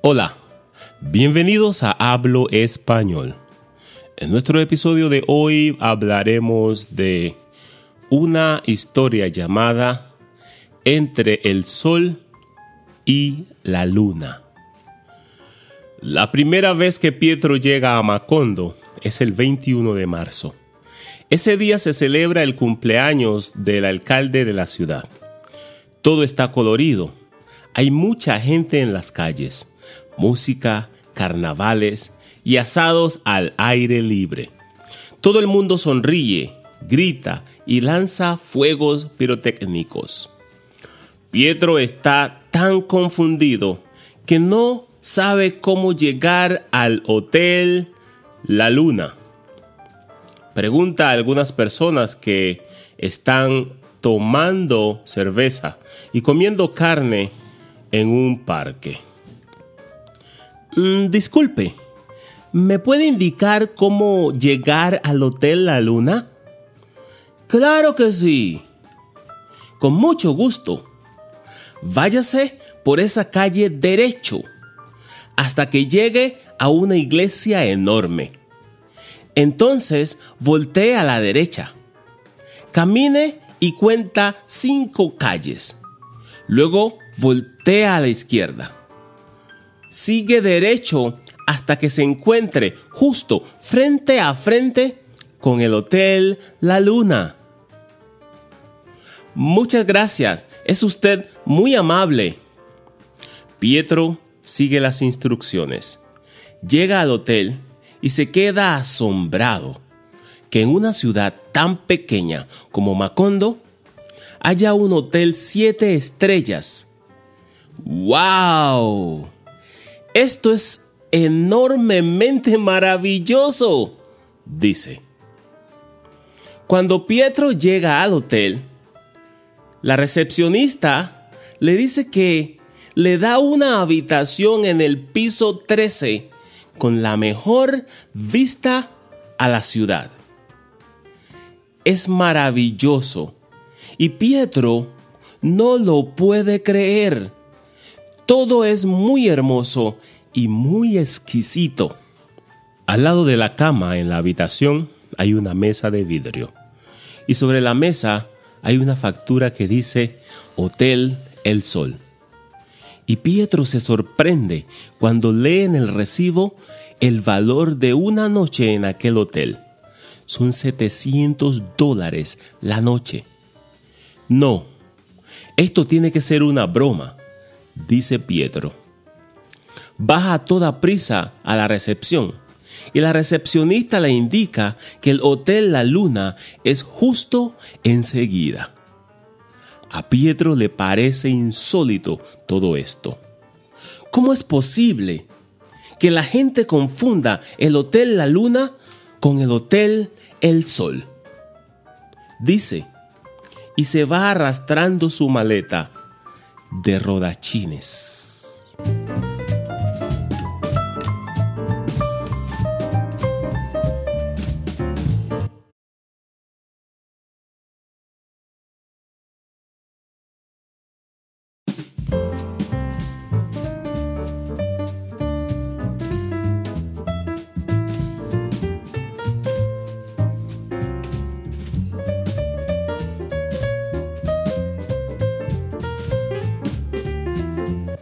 Hola, bienvenidos a Hablo Español. En nuestro episodio de hoy hablaremos de una historia llamada Entre el Sol y la Luna. La primera vez que Pietro llega a Macondo es el 21 de marzo. Ese día se celebra el cumpleaños del alcalde de la ciudad. Todo está colorido. Hay mucha gente en las calles. Música, carnavales y asados al aire libre. Todo el mundo sonríe, grita y lanza fuegos pirotécnicos. Pietro está tan confundido que no sabe cómo llegar al hotel La Luna. Pregunta a algunas personas que están tomando cerveza y comiendo carne en un parque. Mm, disculpe, ¿me puede indicar cómo llegar al Hotel La Luna? Claro que sí. Con mucho gusto. Váyase por esa calle derecho hasta que llegue a una iglesia enorme. Entonces voltee a la derecha. Camine y cuenta cinco calles. Luego voltea a la izquierda. Sigue derecho hasta que se encuentre justo frente a frente con el Hotel La Luna. Muchas gracias, es usted muy amable. Pietro sigue las instrucciones. Llega al hotel y se queda asombrado que en una ciudad tan pequeña como Macondo haya un hotel siete estrellas. ¡Wow! Esto es enormemente maravilloso, dice. Cuando Pietro llega al hotel, la recepcionista le dice que le da una habitación en el piso 13 con la mejor vista a la ciudad. Es maravilloso y Pietro no lo puede creer. Todo es muy hermoso y muy exquisito. Al lado de la cama en la habitación hay una mesa de vidrio y sobre la mesa hay una factura que dice Hotel El Sol. Y Pietro se sorprende cuando lee en el recibo el valor de una noche en aquel hotel. Son 700 dólares la noche. No, esto tiene que ser una broma, dice Pietro. Baja a toda prisa a la recepción y la recepcionista le indica que el Hotel La Luna es justo enseguida. A Pietro le parece insólito todo esto. ¿Cómo es posible que la gente confunda el Hotel La Luna con el Hotel El Sol? Dice, y se va arrastrando su maleta de rodachines.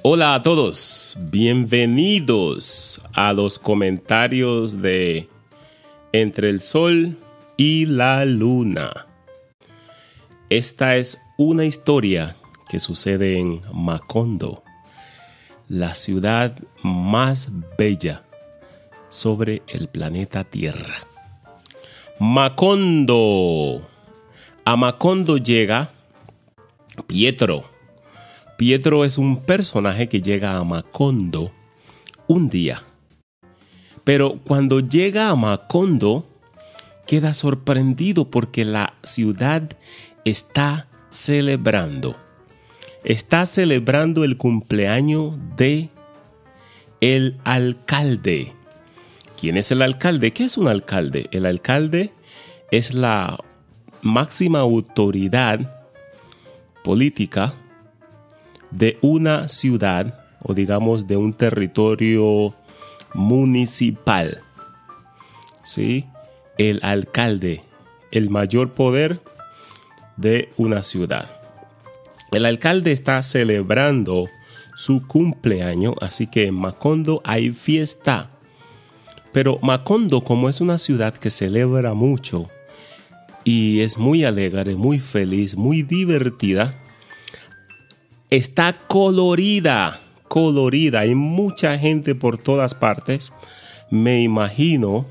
Hola a todos, bienvenidos a los comentarios de Entre el Sol y la Luna. Esta es una historia que sucede en Macondo, la ciudad más bella sobre el planeta Tierra. Macondo. A Macondo llega Pietro Pietro es un personaje que llega a Macondo un día. Pero cuando llega a Macondo, queda sorprendido porque la ciudad está celebrando. Está celebrando el cumpleaños de el alcalde. ¿Quién es el alcalde? ¿Qué es un alcalde? El alcalde es la máxima autoridad política de una ciudad o digamos de un territorio municipal. ¿Sí? El alcalde, el mayor poder de una ciudad. El alcalde está celebrando su cumpleaños, así que en Macondo hay fiesta. Pero Macondo, como es una ciudad que celebra mucho y es muy alegre, muy feliz, muy divertida, está colorida, colorida. Hay mucha gente por todas partes. Me imagino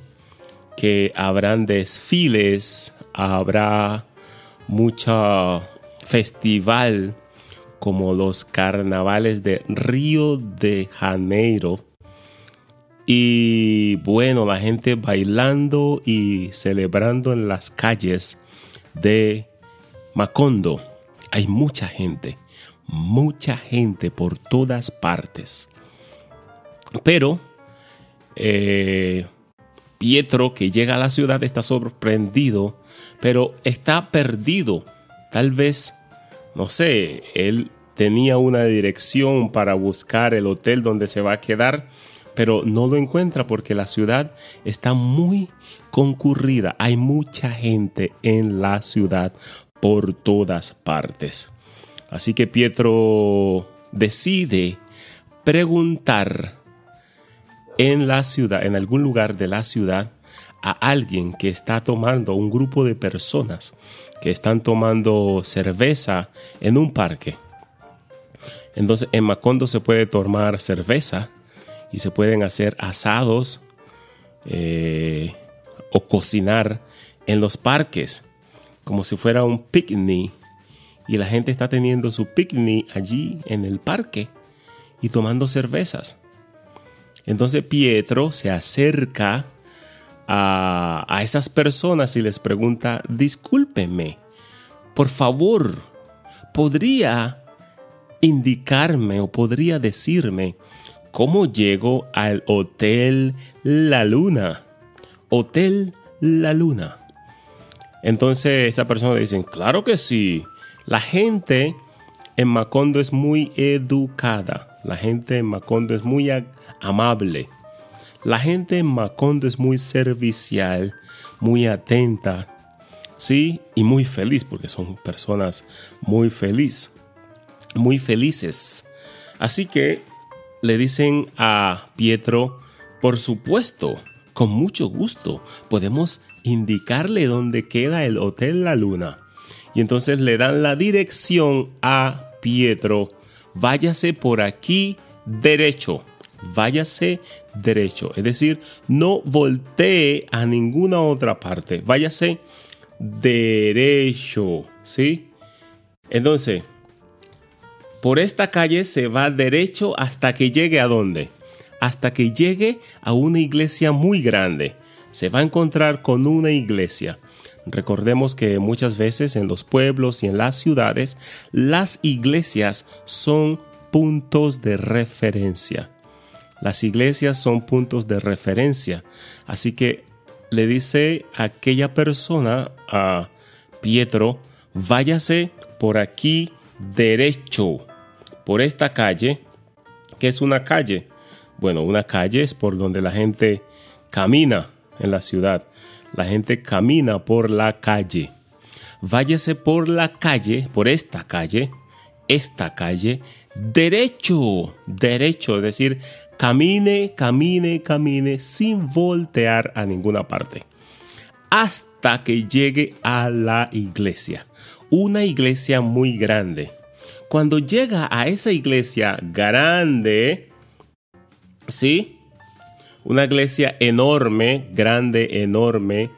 que habrán desfiles, habrá mucha festival como los carnavales de Río de Janeiro. Y bueno, la gente bailando y celebrando en las calles de Macondo. Hay mucha gente, mucha gente por todas partes. Pero eh, Pietro, que llega a la ciudad, está sorprendido, pero está perdido. Tal vez no sé, él tenía una dirección para buscar el hotel donde se va a quedar, pero no lo encuentra porque la ciudad está muy concurrida. Hay mucha gente en la ciudad por todas partes. Así que Pietro decide preguntar en la ciudad, en algún lugar de la ciudad, a alguien que está tomando, un grupo de personas que están tomando cerveza en un parque. Entonces en Macondo se puede tomar cerveza y se pueden hacer asados eh, o cocinar en los parques como si fuera un picnic y la gente está teniendo su picnic allí en el parque y tomando cervezas. Entonces Pietro se acerca a, esas personas y les pregunta, discúlpeme, por favor, ¿podría indicarme o podría decirme cómo llego al Hotel La Luna? Hotel La Luna. Entonces esa persona dice, claro que sí. La gente en Macondo es muy educada. La gente en Macondo es muy amable. La gente en Macondo es muy servicial, muy atenta, sí, y muy feliz porque son personas muy feliz, muy felices. Así que le dicen a Pietro, por supuesto, con mucho gusto, podemos indicarle dónde queda el Hotel La Luna. Y entonces le dan la dirección a Pietro, váyase por aquí derecho váyase derecho. Es decir, no voltee a ninguna otra parte. Váyase derecho. ¿Sí? Entonces, por esta calle se va derecho hasta que llegue a dónde? Hasta que llegue a una iglesia muy grande. Se va a encontrar con una iglesia. Recordemos que muchas veces en los pueblos y en las ciudades las iglesias son puntos de referencia. Las iglesias son puntos de referencia. Así que le dice aquella persona, a Pietro, váyase por aquí derecho, por esta calle. ¿Qué es una calle? Bueno, una calle es por donde la gente camina en la ciudad. La gente camina por la calle. Váyase por la calle, por esta calle, esta calle, derecho, derecho, es decir, Camine, camine, camine sin voltear a ninguna parte. Hasta que llegue a la iglesia. Una iglesia muy grande. Cuando llega a esa iglesia grande, ¿sí? Una iglesia enorme, grande, enorme.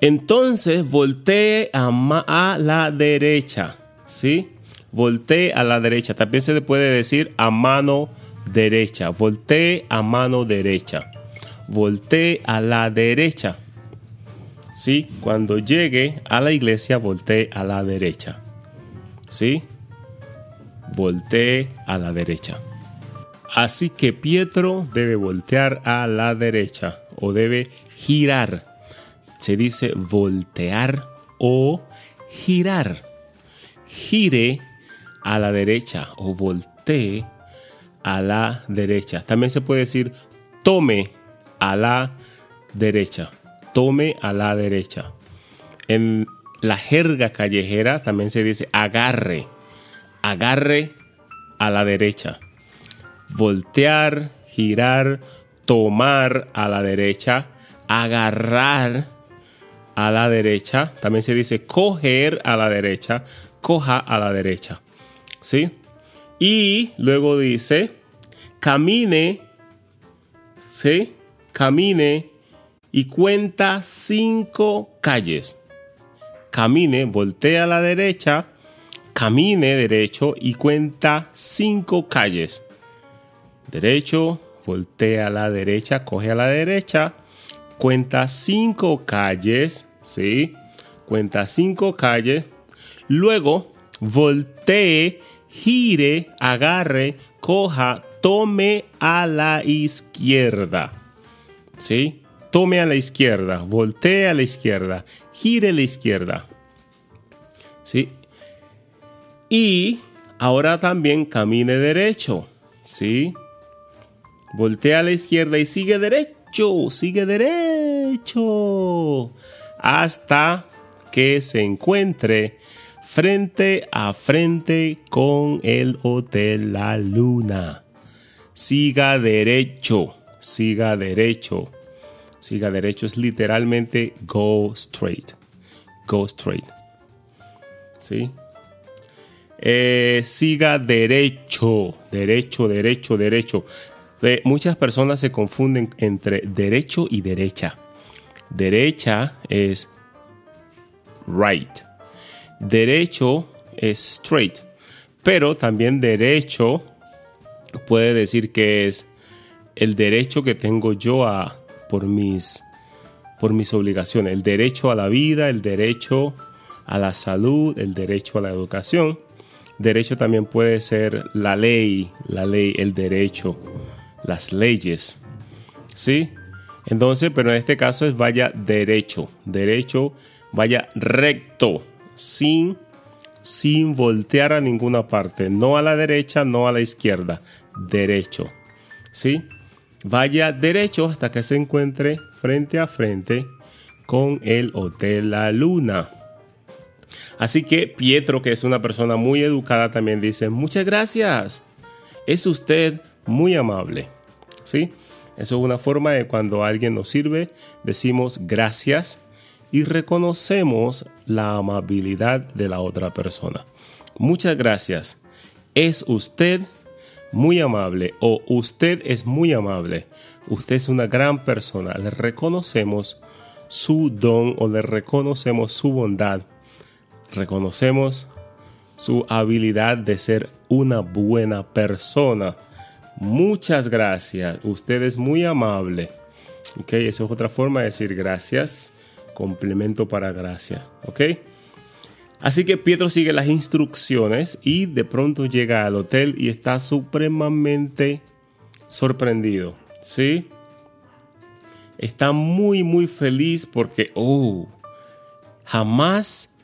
Entonces voltee a, la derecha, ¿sí? Voltee a la derecha. También se le puede decir a mano derecha. Voltee a mano derecha. Voltee a la derecha. ¿Sí? Cuando llegue a la iglesia, voltee a la derecha. ¿Sí? Voltee a la derecha. Así que Pietro debe voltear a la derecha o debe girar. Se dice voltear o girar. Gire a la derecha o voltee a la derecha. También se puede decir tome a la derecha. Tome a la derecha. En la jerga callejera también se dice agarre. Agarre a la derecha. Voltear, girar, tomar a la derecha. Agarrar a la derecha. También se dice coger a la derecha. Coja a la derecha. ¿Sí? Y luego dice camine. ¿Sí? Camine y cuenta cinco calles. Camine, voltea a la derecha, camine derecho y cuenta cinco calles. Derecho, voltea a la derecha, coge a la derecha, cuenta cinco calles, ¿sí? Cuenta cinco calles. Luego, voltee, gire, agarre, coja, tome a la izquierda. ¿Sí? tome a la izquierda, voltee a la izquierda, gire a la izquierda. ¿Sí? Y ahora también camine derecho. ¿Sí? Voltea a la izquierda y sigue derecho, sigue derecho. Hasta que se encuentre frente a frente con el Hotel La Luna. Siga derecho, siga derecho. Siga derecho es literalmente go straight. Go straight. ¿Sí? Eh, siga derecho, derecho, derecho, derecho. Muchas personas se confunden entre derecho y derecha. Derecha es right. Derecho es straight. Pero también derecho puede decir que es el derecho que tengo yo a por mis, por mis obligaciones. El derecho a la vida, el derecho a la salud, el derecho a la educación. Derecho también puede ser la ley, la ley, el derecho, las leyes. ¿Sí? Entonces, pero en este caso es vaya derecho, derecho, vaya recto, sin, sin voltear a ninguna parte, no a la derecha, no a la izquierda, derecho. ¿Sí? Vaya derecho hasta que se encuentre frente a frente con el Hotel La Luna. Así que Pietro, que es una persona muy educada, también dice, muchas gracias. Es usted muy amable. ¿Sí? Eso es una forma de cuando alguien nos sirve, decimos gracias y reconocemos la amabilidad de la otra persona. Muchas gracias. Es usted muy amable o usted es muy amable, usted es una gran persona, le reconocemos su don o le reconocemos su bondad, reconocemos su habilidad de ser una buena persona. Muchas gracias, usted es muy amable. Ok, esa es otra forma de decir gracias, complemento para gracias. Ok. Así que Pietro sigue las instrucciones y de pronto llega al hotel y está supremamente sorprendido. ¿Sí? Está muy, muy feliz porque, oh, jamás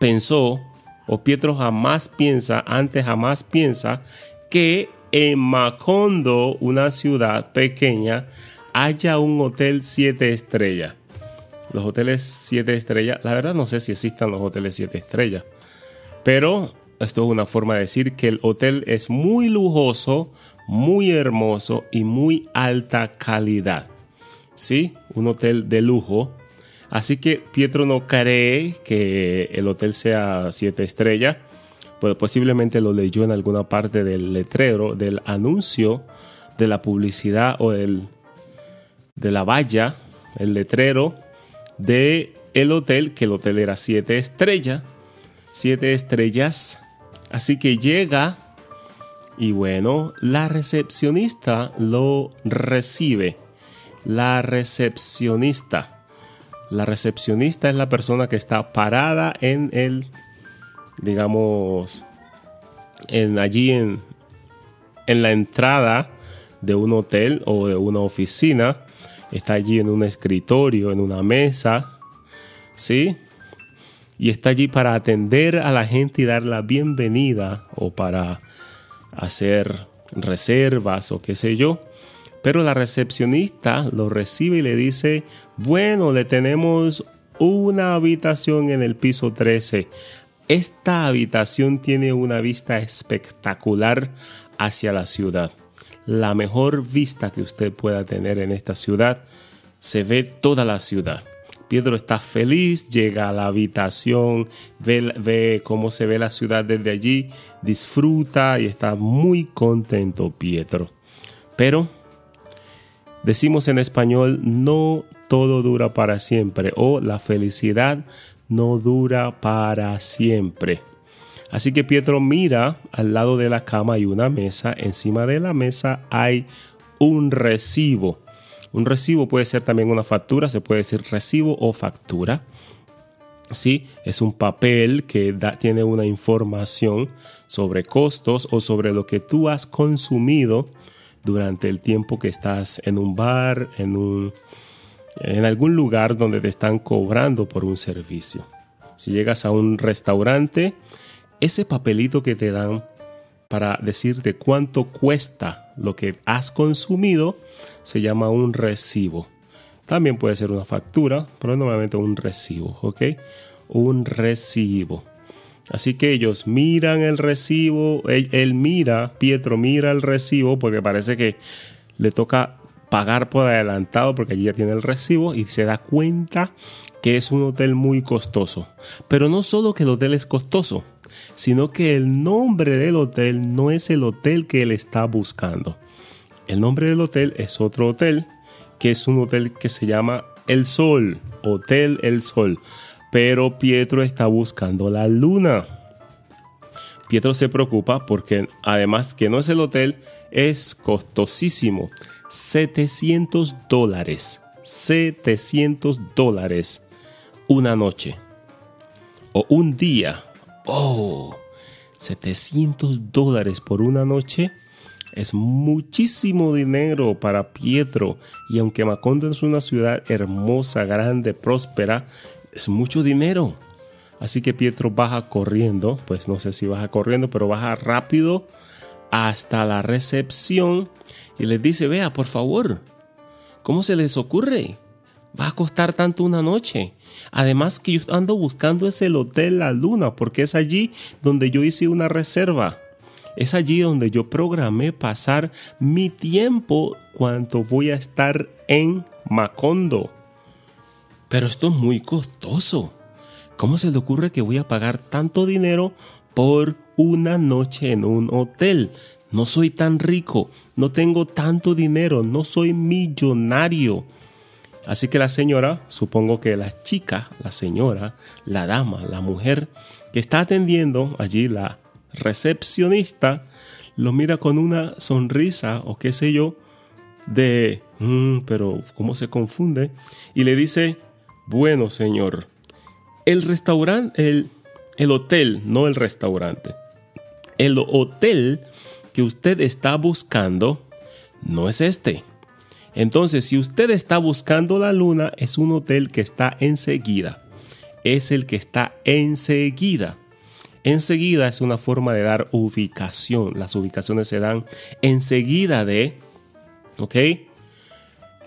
pensó, o Pietro jamás piensa, antes jamás piensa, que en Macondo, una ciudad pequeña, haya un hotel siete estrellas los hoteles 7 estrellas, la verdad no sé si existan los hoteles 7 estrellas, pero esto es una forma de decir que el hotel es muy lujoso, muy hermoso y muy alta calidad. ¿Sí? Un hotel de lujo. Así que Pietro no cree que el hotel sea 7 estrellas. Pues posiblemente lo leyó en alguna parte del letrero, del anuncio, de la publicidad o del, de la valla, el letrero de el hotel, que el hotel era siete estrellas, siete estrellas. Así que llega y bueno, la recepcionista lo recibe. La recepcionista. La recepcionista es la persona que está parada en el, digamos, en allí en, en la entrada de un hotel o de una oficina está allí en un escritorio, en una mesa, ¿sí? Y está allí para atender a la gente y dar la bienvenida o para hacer reservas o qué sé yo. Pero la recepcionista lo recibe y le dice, bueno, le tenemos una habitación en el piso 13. Esta habitación tiene una vista espectacular hacia la ciudad. La mejor vista que usted pueda tener en esta ciudad. Se ve toda la ciudad. Pedro está feliz, llega a la habitación, ve, ve, cómo se ve la ciudad desde allí, disfruta y está muy contento Pietro. Pero decimos en español, no todo dura para siempre o la felicidad no dura para siempre. Así que Pietro mira al lado de la cama hay una mesa, encima de la mesa hay un recibo. Un recibo puede ser también una factura, se puede decir recibo o factura. Sí, es un papel que tiene una información sobre costos o sobre lo que tú has consumido durante el tiempo que estás en un bar, en, un, en algún lugar donde te están cobrando por un servicio. Si llegas a un restaurante, ese papelito que te dan para decirte cuánto cuesta lo que has consumido se llama un recibo. También puede ser una factura, pero normalmente un recibo, ¿ok? Un recibo. Así que ellos miran el recibo, él, mira, Pietro mira el recibo porque parece que le toca pagar por adelantado porque allí ya tiene el recibo y se da cuenta que es un hotel muy costoso. Pero no solo que el hotel es costoso, sino que el nombre del hotel no es el hotel que él está buscando. El nombre del hotel es otro hotel, que es un hotel que se llama El Sol, Hotel El Sol. Pero Pietro está buscando la luna. Pietro se preocupa porque además que no es el hotel, es costosísimo. 700 dólares. 700 dólares una noche. O un día Oh, 700 dólares por una noche es muchísimo dinero para Pietro y aunque Macondo es una ciudad hermosa, grande, próspera, es mucho dinero. Así que Pietro baja corriendo, pues no sé si baja corriendo, pero baja rápido hasta la recepción y le dice, vea, por favor, ¿cómo se les ocurre? Va a costar tanto una noche. Además que yo ando buscando ese hotel La Luna porque es allí donde yo hice una reserva. Es allí donde yo programé pasar mi tiempo cuando voy a estar en Macondo. Pero esto es muy costoso. ¿Cómo se le ocurre que voy a pagar tanto dinero por una noche en un hotel? No soy tan rico, no tengo tanto dinero, no soy millonario. Así que la señora, supongo que la chica, la señora, la dama, la mujer que está atendiendo allí, la recepcionista, lo mira con una sonrisa o qué sé yo, de, mm, pero ¿cómo se confunde? Y le dice, bueno señor, el restaurante, el, el hotel, no el restaurante, el hotel que usted está buscando no es este. Entonces, si usted está buscando la luna, es un hotel que está enseguida. Es el que está enseguida. Enseguida es una forma de dar ubicación. Las ubicaciones se dan enseguida de, ¿ok?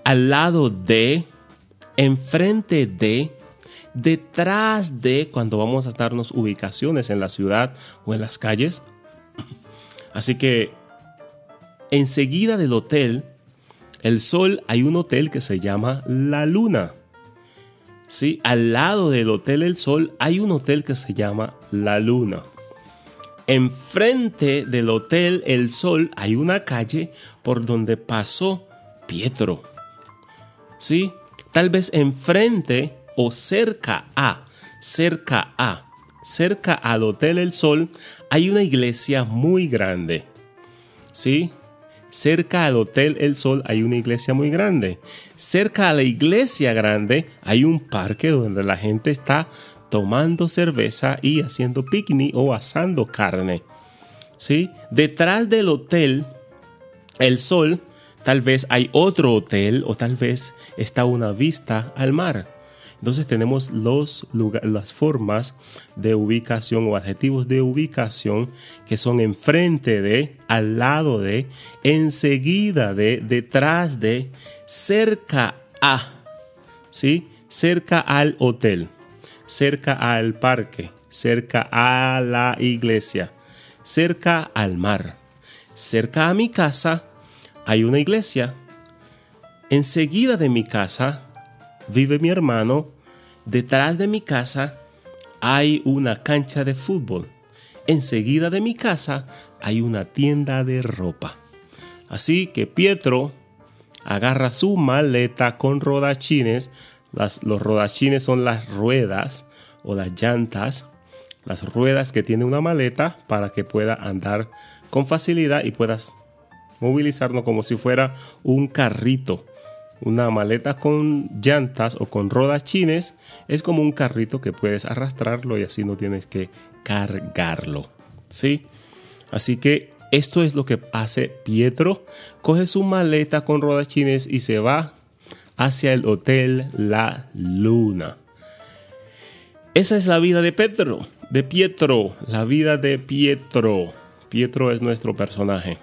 Al lado de, enfrente de, detrás de, cuando vamos a darnos ubicaciones en la ciudad o en las calles. Así que enseguida del hotel el Sol hay un hotel que se llama La Luna. Sí, al lado del Hotel El Sol hay un hotel que se llama La Luna. Enfrente del Hotel El Sol hay una calle por donde pasó Pietro. Sí, tal vez enfrente o cerca a, cerca a, cerca al Hotel El Sol hay una iglesia muy grande. Sí, Cerca al Hotel El Sol hay una iglesia muy grande. Cerca a la iglesia grande hay un parque donde la gente está tomando cerveza y haciendo picnic o asando carne. ¿Sí? Detrás del Hotel El Sol tal vez hay otro hotel o tal vez está una vista al mar. Entonces tenemos los las formas de ubicación o adjetivos de ubicación que son enfrente de, al lado de, enseguida de, detrás de, cerca a, ¿sí? Cerca al hotel, cerca al parque, cerca a la iglesia, cerca al mar, cerca a mi casa hay una iglesia. Enseguida de mi casa vive mi hermano. Detrás de mi casa hay una cancha de fútbol. Enseguida de mi casa hay una tienda de ropa. Así que Pietro agarra su maleta con rodachines. los rodachines son las ruedas o las llantas, las ruedas que tiene una maleta para que pueda andar con facilidad y puedas movilizarnos como si fuera un carrito. Una maleta con llantas o con rodachines es como un carrito que puedes arrastrarlo y así no tienes que cargarlo. ¿Sí? Así que esto es lo que hace Pietro. Coge su maleta con rodachines y se va hacia el hotel La Luna. Esa es la vida de Pedro, de Pietro, la vida de Pietro. Pietro es nuestro personaje.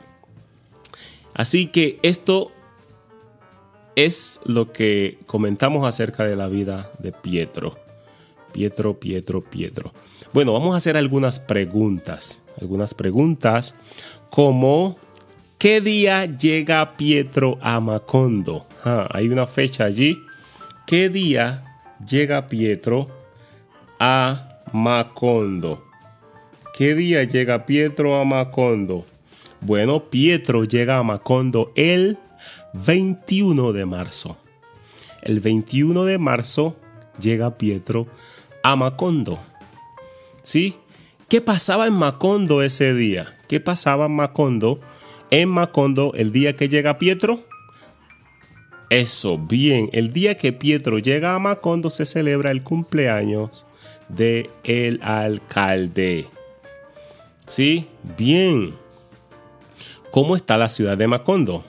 Así que esto es lo que comentamos acerca de la vida de Pietro. Pietro, Pietro, Pietro. Bueno, vamos a hacer algunas preguntas. Algunas preguntas como ¿qué día llega Pietro a Macondo? Ah, hay una fecha allí. ¿Qué día llega Pietro a Macondo? ¿Qué día llega Pietro a Macondo? Bueno, Pietro llega a Macondo el 21 de marzo. El 21 de marzo llega Pietro a Macondo. ¿Sí? ¿Qué pasaba en Macondo ese día? ¿Qué pasaba en Macondo? En Macondo, el día que llega Pietro. Eso, bien, el día que Pietro llega a Macondo se celebra el cumpleaños de el alcalde. ¿Sí? Bien. ¿Cómo está la ciudad de Macondo?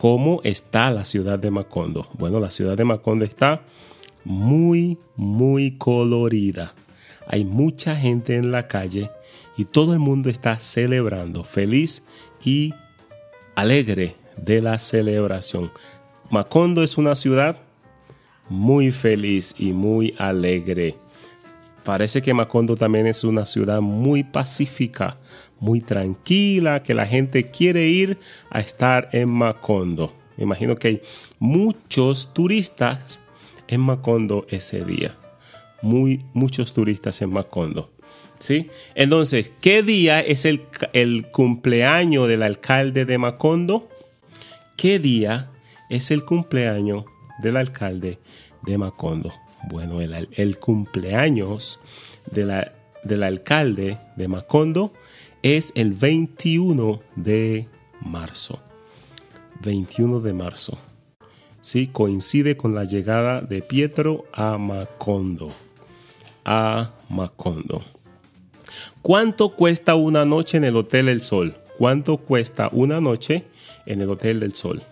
¿Cómo está la ciudad de Macondo? Bueno, la ciudad de Macondo está muy, muy colorida. Hay mucha gente en la calle y todo el mundo está celebrando, feliz y alegre de la celebración. Macondo es una ciudad muy feliz y muy alegre. Parece que Macondo también es una ciudad muy pacífica, muy tranquila, que la gente quiere ir a estar en Macondo. Me imagino que hay muchos turistas en Macondo ese día. Muy, muchos turistas en Macondo. ¿Sí? Entonces, ¿qué día es el, el cumpleaños del alcalde de Macondo? ¿Qué día es el cumpleaños del alcalde de Macondo? Bueno, el, cumpleaños del alcalde de Macondo es el 21 de marzo. 21 de marzo. Sí, coincide con la llegada de Pietro a Macondo. A Macondo. ¿Cuánto cuesta una noche en el Hotel El Sol? ¿Cuánto cuesta una noche en el Hotel del Sol?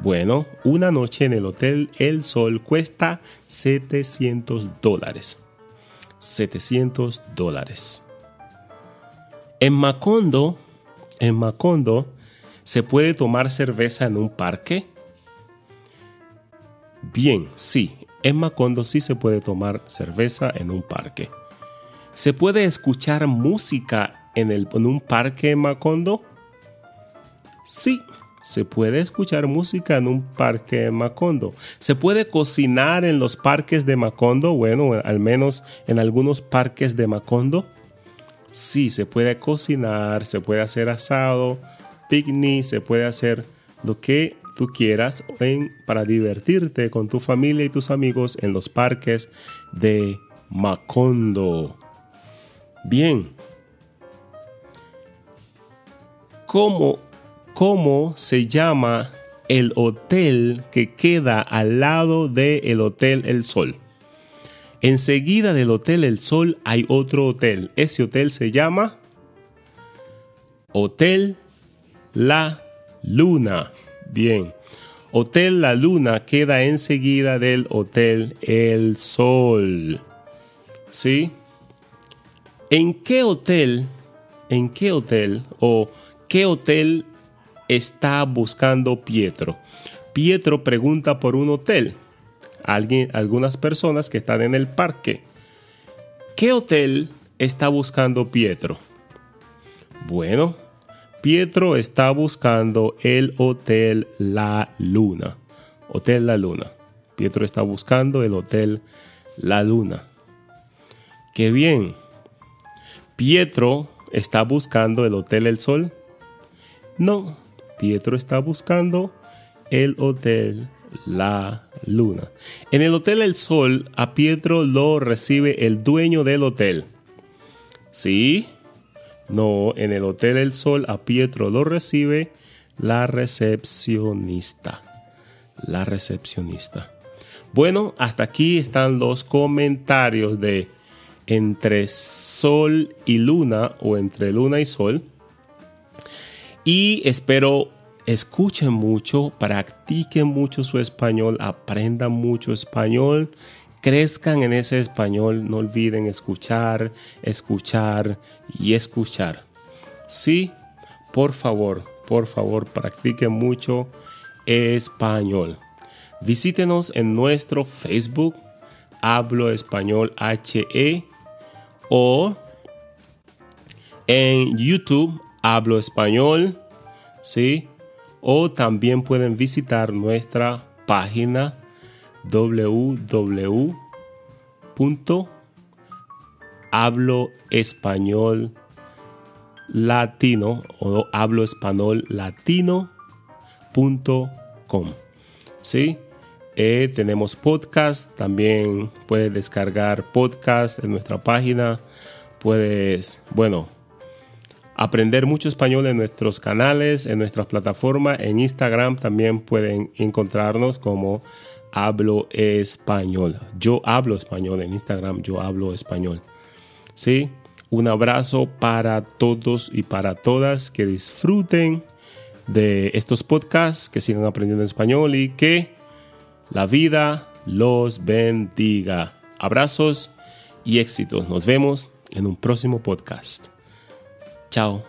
Bueno, una noche en el Hotel El Sol cuesta 700 dólares. 700 dólares. En Macondo, en Macondo, ¿se puede tomar cerveza en un parque? Bien, sí, en Macondo sí se puede tomar cerveza en un parque. ¿Se puede escuchar música en, el, en un parque en Macondo? Sí, se puede escuchar música en un parque de Macondo. Se puede cocinar en los parques de Macondo, bueno, al menos en algunos parques de Macondo. Sí, se puede cocinar, se puede hacer asado, picnic, se puede hacer lo que tú quieras para divertirte con tu familia y tus amigos en los parques de Macondo. Bien. ¿Cómo cómo se llama el hotel que queda al lado del Hotel El Sol. Enseguida del Hotel El Sol hay otro hotel. Ese hotel se llama Hotel La Luna. Bien. Hotel La Luna queda enseguida del Hotel El Sol. ¿Sí? ¿En qué hotel, en qué hotel o qué hotel está buscando Pietro? Pietro pregunta por un hotel. Alguien, algunas personas que están en el parque. ¿Qué hotel está buscando Pietro? Bueno, Pietro está buscando el Hotel La Luna. Hotel La Luna. Pietro está buscando el Hotel La Luna. Qué bien. Pietro está buscando el Hotel El Sol. No, Pietro está buscando el Hotel La Luna. En el Hotel El Sol, a Pietro lo recibe el dueño del hotel. ¿Sí? No, en el Hotel El Sol a Pietro lo recibe la recepcionista. La recepcionista. Bueno, hasta aquí están los comentarios de entre Sol y Luna o entre Luna y Sol. Y espero escuchen mucho, practiquen mucho su español, aprendan mucho español crezcan en ese español, no olviden escuchar, escuchar y escuchar. Sí, por favor, por favor, practiquen mucho español. Visítenos en nuestro Facebook, Hablo Español HE, o en YouTube, Hablo Español, ¿sí? O también pueden visitar nuestra página www.habloespañol latino o hablo español latino.com. ¿Sí? Eh, tenemos podcast, también puedes descargar podcast en nuestra página. Puedes, bueno, aprender mucho español en nuestros canales, en nuestras plataformas. En Instagram también pueden encontrarnos como hablo español. Yo hablo español en Instagram, yo hablo español. ¿Sí? Un abrazo para todos y para todas que disfruten de estos podcasts, que sigan aprendiendo español y que la vida los bendiga. Abrazos y éxitos. Nos vemos en un próximo podcast. Chao.